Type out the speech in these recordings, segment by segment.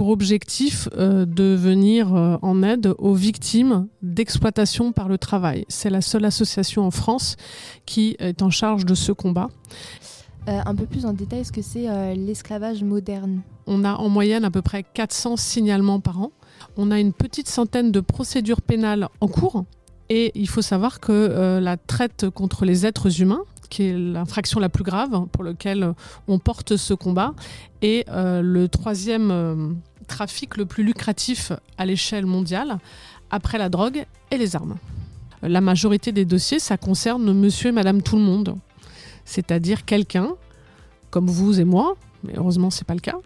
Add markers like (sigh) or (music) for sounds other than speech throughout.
pour objectif de venir en aide aux victimes d'exploitation par le travail. C'est la seule association en France qui est en charge de ce combat. un peu plus en détail, ce que c'est l'esclavage moderne? On a en moyenne à peu près 400 signalements par an. On a une petite centaine de procédures pénales en cours. Et il faut savoir que la traite contre les êtres humains, qui est l'infraction la plus grave pour laquelle on porte ce combat, et euh, le troisième euh, trafic le plus lucratif à l'échelle mondiale, après la drogue et les armes. La majorité des dossiers, ça concerne monsieur et madame tout le monde, c'est-à-dire quelqu'un, comme vous et moi, mais heureusement c'est pas le cas,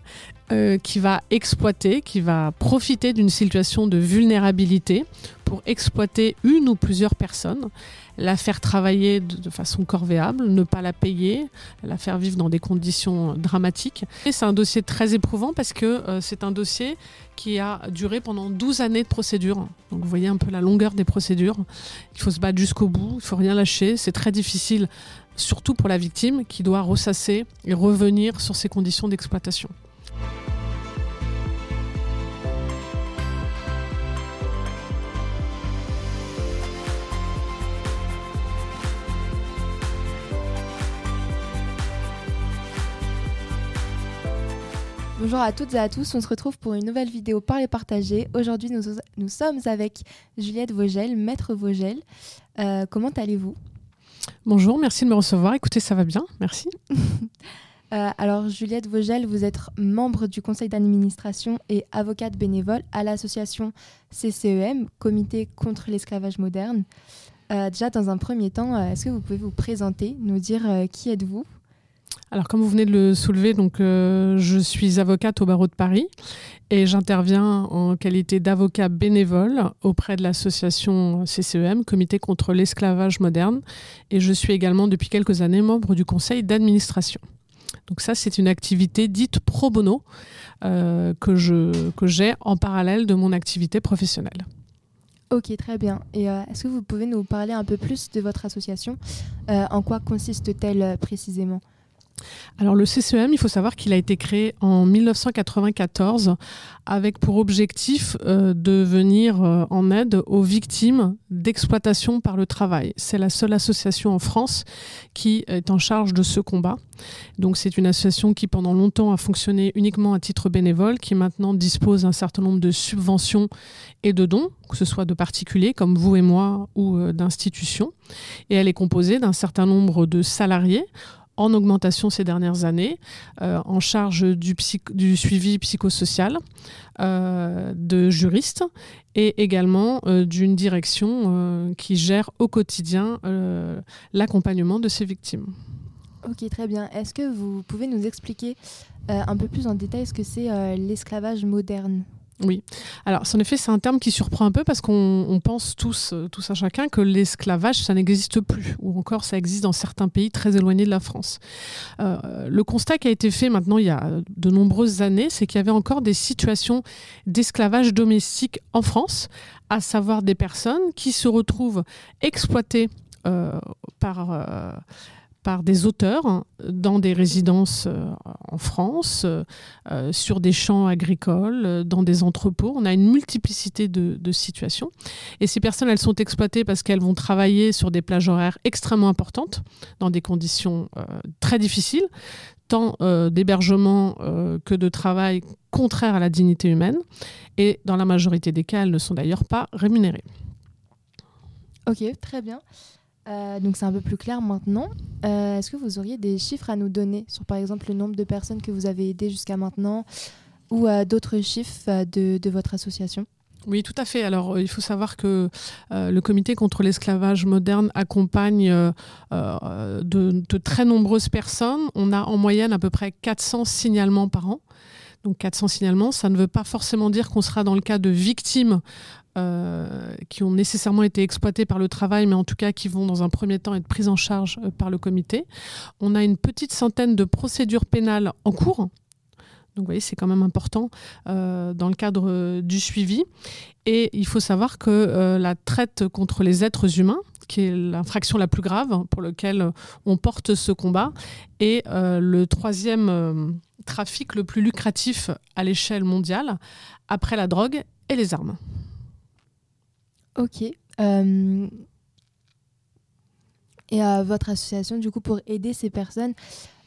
euh, qui va exploiter, qui va profiter d'une situation de vulnérabilité pour exploiter une ou plusieurs personnes, la faire travailler de, façon corvéable, ne pas la payer, la faire vivre dans des conditions dramatiques. Et c'est un dossier très éprouvant parce que euh, c'est un dossier qui a duré pendant 12 années de procédure. Donc vous voyez un peu la longueur des procédures. Il faut se battre jusqu'au bout, il faut rien lâcher. C'est très difficile, surtout pour la victime qui doit ressasser et revenir sur ses conditions d'exploitation. Bonjour à toutes et à tous, on se retrouve pour une nouvelle vidéo Parler Partager. Aujourd'hui, nous, sommes avec Juliette Vogel, maître Vogel. Euh, comment allez-vous? Bonjour, merci de me recevoir. Écoutez, ça va bien, merci. (laughs) Euh, alors, Juliette Vogel, vous êtes membre du conseil d'administration et avocate bénévole à l'association CCEM, Comité contre l'esclavage moderne. Euh, déjà, dans un premier temps, est-ce que vous pouvez vous présenter, nous dire qui êtes-vous? Alors, comme vous venez de le soulever, donc, euh, je suis avocate au barreau de Paris et j'interviens en qualité d'avocat bénévole auprès de l'association CCEM, Comité contre l'esclavage moderne. Et je suis également depuis quelques années membre du conseil d'administration. Donc ça, c'est une activité dite pro bono euh, que, j'ai en parallèle de mon activité professionnelle. Ok, très bien. Et euh, est-ce que vous pouvez nous parler un peu plus de votre association? En quoi consiste-t-elle précisément? Alors le CCEM, il faut savoir qu'il a été créé en 1994 avec pour objectif euh, de venir euh, en aide aux victimes d'exploitation par le travail. C'est la seule association en France qui est en charge de ce combat. Donc c'est une association qui pendant longtemps a fonctionné uniquement à titre bénévole, qui maintenant dispose d'un certain nombre de subventions et de dons, que ce soit de particuliers comme vous et moi ou euh, d'institutions. Et elle est composée d'un certain nombre de salariés en augmentation ces dernières années, euh, en charge du, suivi psychosocial, euh, de juristes et également euh, d'une direction qui gère au quotidien l'accompagnement de ces victimes. Ok, très bien. Est-ce que vous pouvez nous expliquer un peu plus en détail ce que c'est l'esclavage moderne? Oui. Alors, en effet, c'est un terme qui surprend un peu parce qu'on pense tous, euh, tous à chacun, que l'esclavage, ça n'existe plus, ou encore ça existe dans certains pays très éloignés de la France. Euh, le constat qui a été fait maintenant il y a de nombreuses années, c'est qu'il y avait encore des situations d'esclavage domestique en France, à savoir des personnes qui se retrouvent exploitées euh, par par des auteurs dans des résidences euh, en France, euh, sur des champs agricoles, dans des entrepôts. On a une multiplicité de, situations. Et ces personnes, elles sont exploitées parce qu'elles vont travailler sur des plages horaires extrêmement importantes, dans des conditions euh, très difficiles, tant d'hébergement que de travail contraire à la dignité humaine. Et dans la majorité des cas, elles ne sont d'ailleurs pas rémunérées. Ok, très bien. Euh, donc c'est un peu plus clair maintenant. Euh, est-ce que vous auriez des chiffres à nous donner sur par exemple le nombre de personnes que vous avez aidées jusqu'à maintenant ou euh, d'autres chiffres de, votre association? Oui, tout à fait. Alors, il faut savoir que le comité contre l'esclavage moderne accompagne de, de, très nombreuses personnes. On a en moyenne à peu près 400 signalements par an. Donc 400 signalements, ça ne veut pas forcément dire qu'on sera dans le cas de victimes euh, qui ont nécessairement été exploités par le travail, mais en tout cas qui vont dans un premier temps être pris en charge euh, par le comité. On a une petite centaine de procédures pénales en cours. Donc vous voyez, c'est quand même important euh, dans le cadre du suivi. Et il faut savoir que la traite contre les êtres humains, qui est l'infraction la plus grave pour laquelle on porte ce combat, est le troisième trafic le plus lucratif à l'échelle mondiale, après la drogue et les armes. Ok. Euh, et à votre association, du coup, pour aider ces personnes,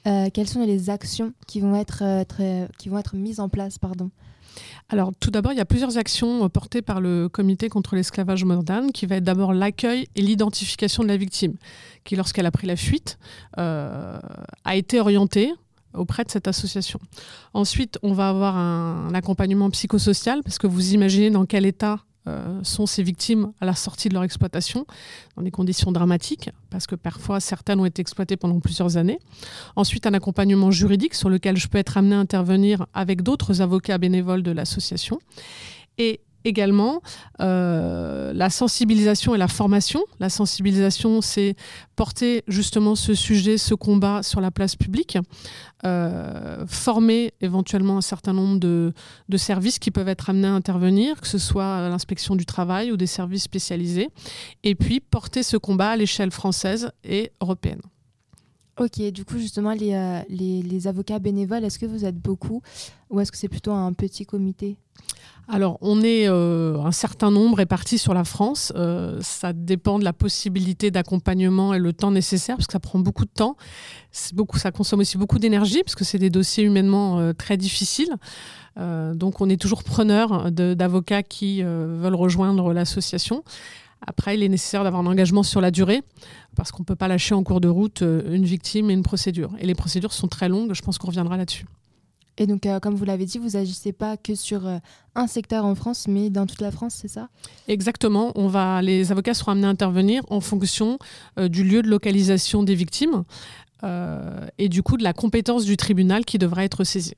euh, quelles sont les actions qui vont être, très, qui vont être mises en place pardon? Alors, tout d'abord, il y a plusieurs actions euh, portées par le Comité contre l'esclavage moderne, qui va être d'abord l'accueil et l'identification de la victime, qui, lorsqu'elle a pris la fuite, euh, a été orientée auprès de cette association. Ensuite, on va avoir un accompagnement psychosocial, parce que vous imaginez dans quel état euh, sont ces victimes à la sortie de leur exploitation, dans des conditions dramatiques, parce que parfois certaines ont été exploitées pendant plusieurs années. Ensuite, un accompagnement juridique sur lequel je peux être amené à intervenir avec d'autres avocats bénévoles de l'association. Et également euh, la sensibilisation et la formation. La sensibilisation, c'est porter justement ce sujet, ce combat sur la place publique, euh, former éventuellement un certain nombre de, services qui peuvent être amenés à intervenir, que ce soit l'inspection du travail ou des services spécialisés, et puis porter ce combat à l'échelle française et européenne. Ok, du coup justement les, euh, les, les avocats bénévoles, est-ce que vous êtes beaucoup ou est-ce que c'est plutôt un petit comité? Alors, on est euh, un certain nombre répartis sur la France. Euh, ça dépend de la possibilité d'accompagnement et le temps nécessaire, parce que ça prend beaucoup de temps. Beaucoup, ça consomme aussi beaucoup d'énergie, parce que c'est des dossiers humainement très difficiles. donc, on est toujours preneur d'avocats qui veulent rejoindre l'association. Après, il est nécessaire d'avoir un engagement sur la durée, parce qu'on ne peut pas lâcher en cours de route une victime et une procédure. Et les procédures sont très longues, je pense qu'on reviendra là-dessus. Et donc, euh, comme vous l'avez dit, vous agissez pas que sur euh, un secteur en France, mais dans toute la France, c'est ça? Exactement. On va, les avocats seront amenés à intervenir en fonction euh, du lieu de localisation des victimes et du coup de la compétence du tribunal qui devra être saisi.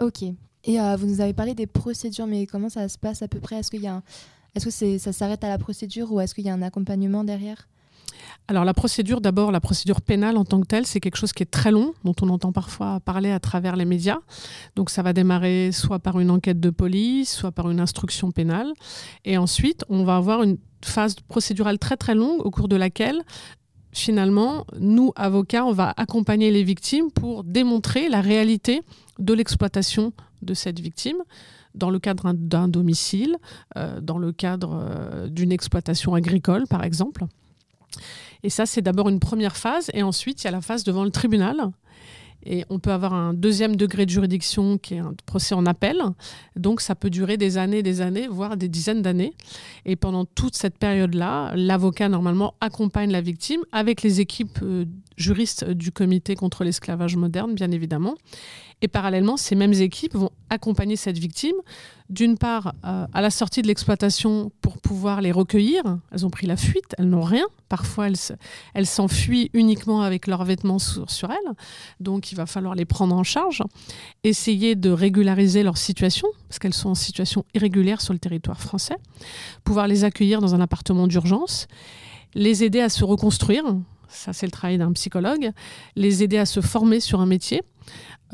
Ok. Et vous nous avez parlé des procédures, mais comment ça se passe à peu près? Est-ce qu'il y a est-ce que ça s'arrête à la procédure ou est-ce qu'il y a un accompagnement derrière? Alors la procédure, d'abord, la procédure pénale en tant que telle, c'est quelque chose qui est très long, dont on entend parfois parler à travers les médias. Donc ça va démarrer soit par une enquête de police, soit par une instruction pénale. Et ensuite, on va avoir une phase procédurale très très longue au cours de laquelle finalement, nous, avocats, on va accompagner les victimes pour démontrer la réalité de l'exploitation de cette victime dans le cadre d'un domicile, euh, dans le cadre euh, d'une exploitation agricole, par exemple. Et ça, c'est d'abord une première phase, et ensuite, il y a la phase devant le tribunal. Et on peut avoir un deuxième degré de juridiction qui est un procès en appel. Donc ça peut durer des années, des années, voire des dizaines d'années. Et pendant toute cette période-là, l'avocat normalement accompagne la victime avec les équipes juristes du comité contre l'esclavage moderne, bien évidemment. Et parallèlement, ces mêmes équipes vont accompagner cette victime, d'une part euh, à la sortie de l'exploitation pour pouvoir les recueillir. Elles ont pris la fuite, elles n'ont rien. Parfois, elles s'enfuient uniquement avec leurs vêtements sur, elles. Donc, il va falloir les prendre en charge, essayer de régulariser leur situation, parce qu'elles sont en situation irrégulière sur le territoire français, pouvoir les accueillir dans un appartement d'urgence, les aider à se reconstruire. Ça, c'est le travail d'un psychologue. Les aider à se former sur un métier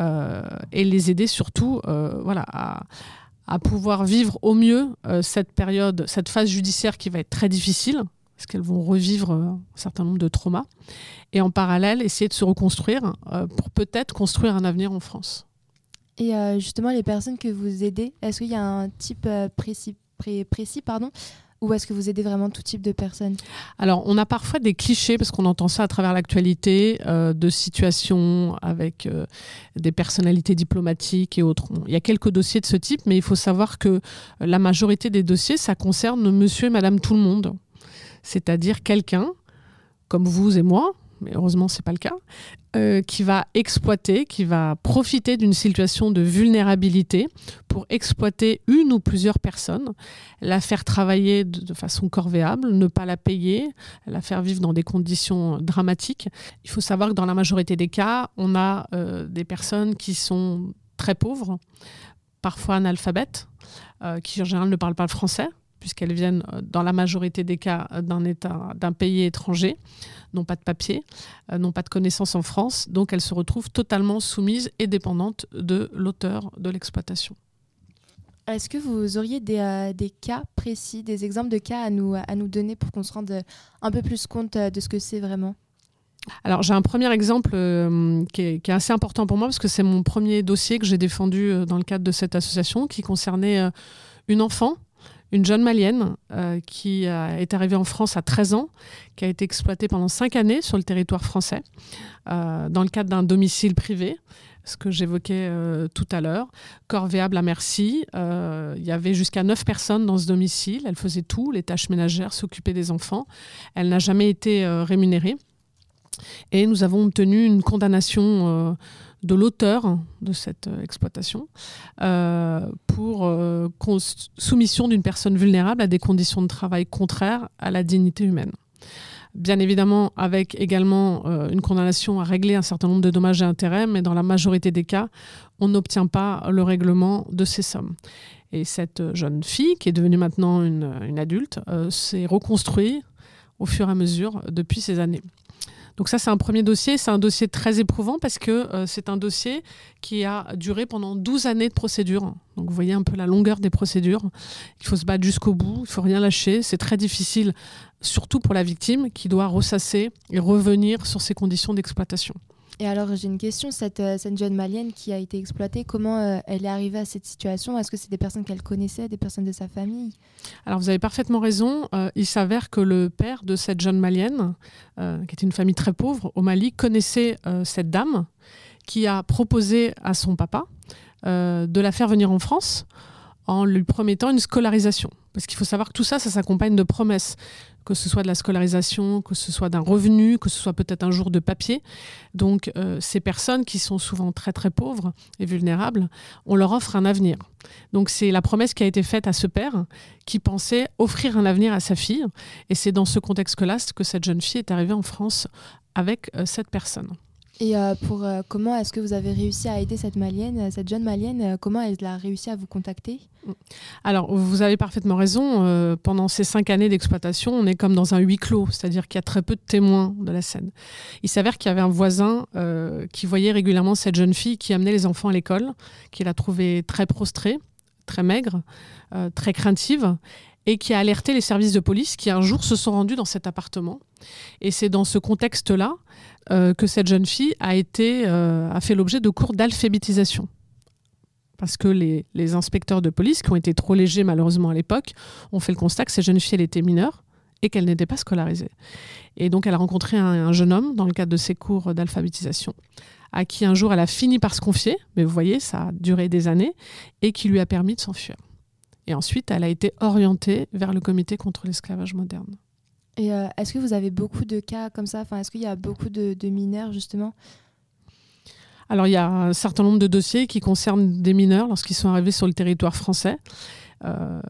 euh, et les aider surtout euh, voilà, à, pouvoir vivre au mieux euh, cette période, cette phase judiciaire qui va être très difficile, parce qu'elles vont revivre un certain nombre de traumas, et en parallèle essayer de se reconstruire pour peut-être construire un avenir en France. Et justement, les personnes que vous aidez, est-ce qu'il y a un type précis, précis pardon, ou est-ce que vous aidez vraiment tout type de personnes Alors, on a parfois des clichés, parce qu'on entend ça à travers l'actualité, euh, de situations avec euh, des personnalités diplomatiques et autres. Il y a quelques dossiers de ce type, mais il faut savoir que la majorité des dossiers, ça concerne monsieur et madame tout le monde. C'est-à-dire quelqu'un, comme vous et moi, mais heureusement c'est pas le cas, euh, qui va exploiter, qui va profiter d'une situation de vulnérabilité pour exploiter une ou plusieurs personnes, la faire travailler de, façon corvéable, ne pas la payer, la faire vivre dans des conditions dramatiques. Il faut savoir que dans la majorité des cas, on a euh, des personnes qui sont très pauvres, parfois analphabètes, euh, qui en général ne parlent pas le français puisqu'elles viennent dans la majorité des cas d'un État, d'un pays étranger n'ont pas de papier, euh, n'ont pas de connaissances en France, donc elles se retrouvent totalement soumises et dépendantes de l'auteur de l'exploitation. Est-ce que vous auriez des, euh, des, cas précis, des exemples de cas à nous, à nous donner pour qu'on se rende un peu plus compte euh, de ce que c'est vraiment? Alors j'ai un premier exemple euh, qui, est, assez important pour moi parce que c'est mon premier dossier que j'ai défendu euh, dans le cadre de cette association qui concernait euh, une enfant, une jeune malienne qui est arrivée en France à 13 ans, qui a été exploitée pendant 5 années sur le territoire français dans le cadre d'un domicile privé ce que j'évoquais tout à l'heure, corvéable à merci. il y avait jusqu'à 9 personnes dans ce domicile. Elle faisait tout, les tâches ménagères, s'occuper des enfants. Elle n'a jamais été rémunérée. Et nous avons obtenu une condamnation euh, de l'auteur de cette euh, exploitation euh, pour soumission d'une personne vulnérable à des conditions de travail contraires à la dignité humaine. Bien évidemment, avec également une condamnation à régler un certain nombre de dommages et intérêts, mais dans la majorité des cas, on n'obtient pas le règlement de ces sommes. Et cette jeune fille, qui est devenue maintenant une, une adulte, s'est reconstruite au fur et à mesure depuis ces années. Donc ça, c'est un premier dossier. C'est un dossier très éprouvant parce que euh, c'est un dossier qui a duré pendant 12 années de procédure. Donc vous voyez un peu la longueur des procédures. Il faut se battre jusqu'au bout, il ne faut rien lâcher. C'est très difficile, surtout pour la victime qui doit ressasser et revenir sur ses conditions d'exploitation. Et alors j'ai une question, cette, euh, cette, jeune malienne qui a été exploitée, comment euh, elle est arrivée à cette situation? Est-ce que c'est des personnes qu'elle connaissait, des personnes de sa famille? Alors vous avez parfaitement raison. Euh, il s'avère que le père de cette jeune malienne, qui était une famille très pauvre au Mali, connaissait cette dame qui a proposé à son papa de la faire venir en France en lui promettant une scolarisation. Parce qu'il faut savoir que tout ça, ça s'accompagne de promesses que ce soit de la scolarisation, que ce soit d'un revenu, que ce soit peut-être un jour de papier. Donc euh, ces personnes qui sont souvent très très pauvres et vulnérables, on leur offre un avenir. Donc c'est la promesse qui a été faite à ce père qui pensait offrir un avenir à sa fille. Et c'est dans ce contexte-là que cette jeune fille est arrivée en France avec euh, cette personne. Et euh, pour euh, comment est-ce que vous avez réussi à aider cette malienne, euh, cette jeune malienne Comment elle a réussi à vous contacter? Alors, vous avez parfaitement raison. pendant ces cinq années d'exploitation, on est comme dans un huis clos, c'est-à-dire qu'il y a très peu de témoins de la scène. Il s'avère qu'il y avait un voisin qui voyait régulièrement cette jeune fille qui amenait les enfants à l'école, qu'il a trouvée très prostrée, très maigre, très craintive et qui a alerté les services de police qui un jour se sont rendus dans cet appartement. Et c'est dans ce contexte-là euh, que cette jeune fille a, été, euh, a fait l'objet de cours d'alphabétisation. Parce que les, inspecteurs de police, qui ont été trop légers malheureusement à l'époque, ont fait le constat que cette jeune fille était mineure et qu'elle n'était pas scolarisée. Et donc elle a rencontré un, jeune homme dans le cadre de ses cours d'alphabétisation, à qui un jour elle a fini par se confier, mais vous voyez, ça a duré des années, et qui lui a permis de s'enfuir. Et ensuite, elle a été orientée vers le comité contre l'esclavage moderne. Euh, est-ce que vous avez beaucoup de cas comme ça? Enfin, Est-ce qu'il y a beaucoup de, mineurs, justement? Alors, il y a un certain nombre de dossiers qui concernent des mineurs lorsqu'ils sont arrivés sur le territoire français. Euh,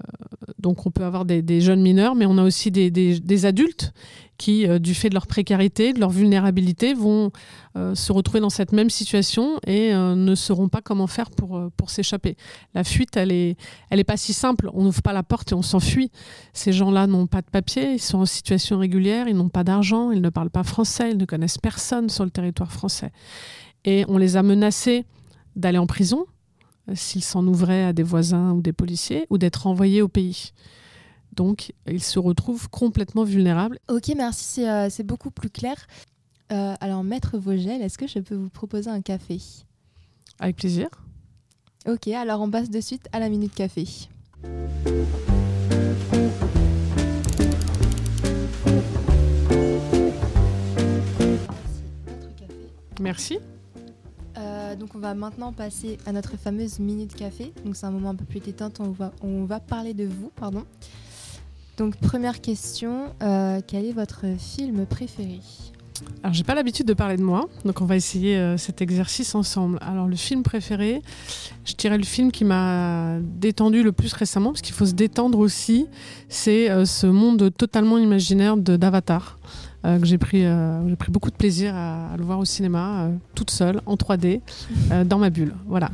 donc on peut avoir des, jeunes mineurs, mais on a aussi des, adultes qui, euh, du fait de leur précarité, de leur vulnérabilité, vont euh, se retrouver dans cette même situation et ne sauront pas comment faire pour, s'échapper. La fuite, elle n'est elle pas si simple. On n'ouvre pas la porte et on s'enfuit. Ces gens-là n'ont pas de papier, ils sont en situation régulière, ils n'ont pas d'argent, ils ne parlent pas français, ils ne connaissent personne sur le territoire français. Et on les a menacés d'aller en prison s'ils s'en ouvraient à des voisins ou des policiers, ou d'être envoyés au pays. Donc, ils se retrouvent complètement vulnérables. Ok, merci, c'est euh, beaucoup plus clair. Euh, alors, Maître Vogel, est-ce que je peux vous proposer un café? Avec plaisir. Ok, alors on passe de suite à la minute café. Merci. Euh, donc on va maintenant passer à notre fameuse minute café. Donc c'est un moment un peu plus détente. On va, on va parler de vous, pardon. Donc première question, euh, quel est votre film préféré? Alors j'ai pas l'habitude de parler de moi, donc on va essayer euh, cet exercice ensemble. Alors le film préféré, je dirais le film qui m'a détendu le plus récemment, parce qu'il faut se détendre aussi, c'est ce monde totalement imaginaire d'Avatar. Euh, que j'ai pris, euh, j'ai pris beaucoup de plaisir à, le voir au cinéma, euh, toute seule, en 3D, dans ma bulle. Voilà.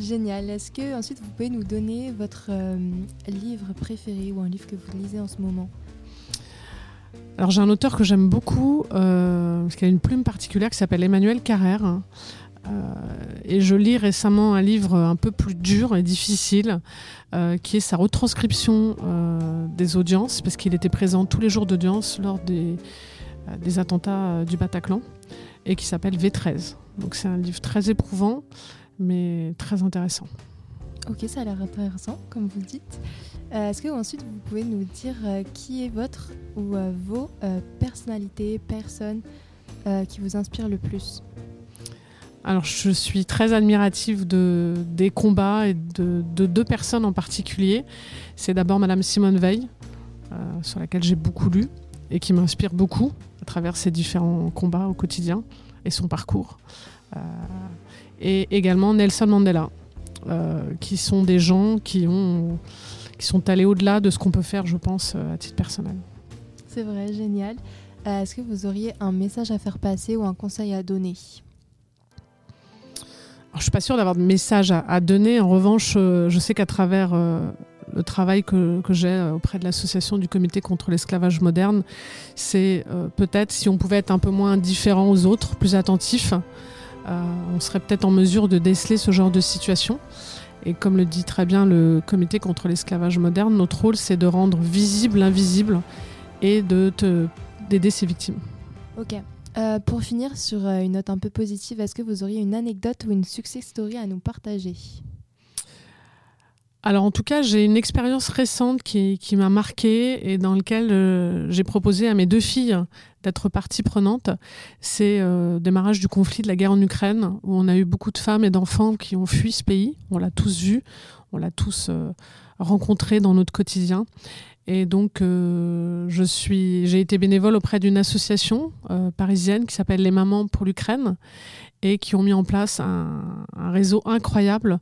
Génial. Est-ce que ensuite vous pouvez nous donner votre livre préféré ou un livre que vous lisez en ce moment? Alors j'ai un auteur que j'aime beaucoup, parce qu'il a une plume particulière qui s'appelle Emmanuel Carrère. Euh, et je lis récemment un livre un peu plus dur et difficile, euh, qui est sa retranscription euh, des audiences, parce qu'il était présent tous les jours d'audience lors des, des attentats du Bataclan et qui s'appelle V13. Donc c'est un livre très éprouvant, mais très intéressant. Ok, ça a l'air intéressant, comme vous dites. Est-ce que ensuite vous pouvez nous dire qui est votre ou vos personnalités, personnes qui vous inspirent le plus? Alors, je suis très admirative de, des combats et de, deux personnes en particulier. C'est d'abord Madame Simone Veil, euh, sur laquelle j'ai beaucoup lu et qui m'inspire beaucoup à travers ses différents combats au quotidien et son parcours. Euh, et également Nelson Mandela, euh, qui sont des gens qui, ont, qui sont allés au-delà de ce qu'on peut faire, je pense, à titre personnel. C'est vrai, génial. Est-ce que vous auriez un message à faire passer ou un conseil à donner? Je ne suis pas sûre d'avoir de message à, donner. En revanche, euh, je sais qu'à travers euh, le travail que, j'ai euh, auprès de l'association du comité contre l'esclavage moderne, c'est peut-être si on pouvait être un peu moins indifférent aux autres, plus attentif, on serait peut-être en mesure de déceler ce genre de situation. Et comme le dit très bien le comité contre l'esclavage moderne, notre rôle c'est de rendre visible l'invisible et de d'aider ces victimes. Ok. Euh, pour finir sur euh, une note un peu positive, est-ce que vous auriez une anecdote ou une success story à nous partager? Alors en tout cas, j'ai une expérience récente qui, m'a marquée et dans laquelle euh, j'ai proposé à mes deux filles d'être partie prenante. C'est le démarrage du conflit de la guerre en Ukraine, où on a eu beaucoup de femmes et d'enfants qui ont fui ce pays. On l'a tous vu, on l'a tous rencontré dans notre quotidien. Et donc, euh, je suis, j'ai été bénévole auprès d'une association euh, parisienne qui s'appelle Les Mamans pour l'Ukraine et qui ont mis en place un, réseau incroyable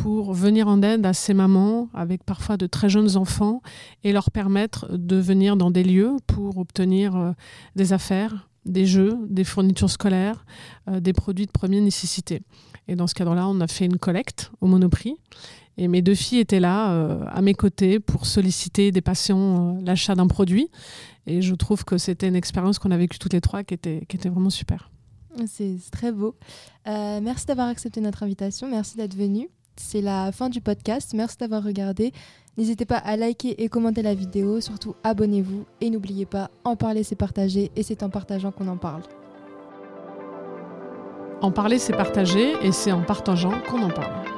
pour venir en aide à ces mamans avec parfois de très jeunes enfants et leur permettre de venir dans des lieux pour obtenir euh, des affaires, des jeux, des fournitures scolaires, des produits de première nécessité. Et dans ce cadre-là, on a fait une collecte au Monoprix et mes deux filles étaient là, euh, à mes côtés, pour solliciter des patients euh, l'achat d'un produit. Et je trouve que c'était une expérience qu'on a vécue toutes les trois qui était, qui était vraiment super. C'est très beau. Euh, merci d'avoir accepté notre invitation. Merci d'être venu. C'est la fin du podcast. Merci d'avoir regardé. N'hésitez pas à liker et commenter la vidéo. Surtout, abonnez-vous. Et n'oubliez pas, en parler, c'est partager. Et c'est en partageant qu'on en parle. En parler, c'est partager. Et c'est en partageant qu'on en parle.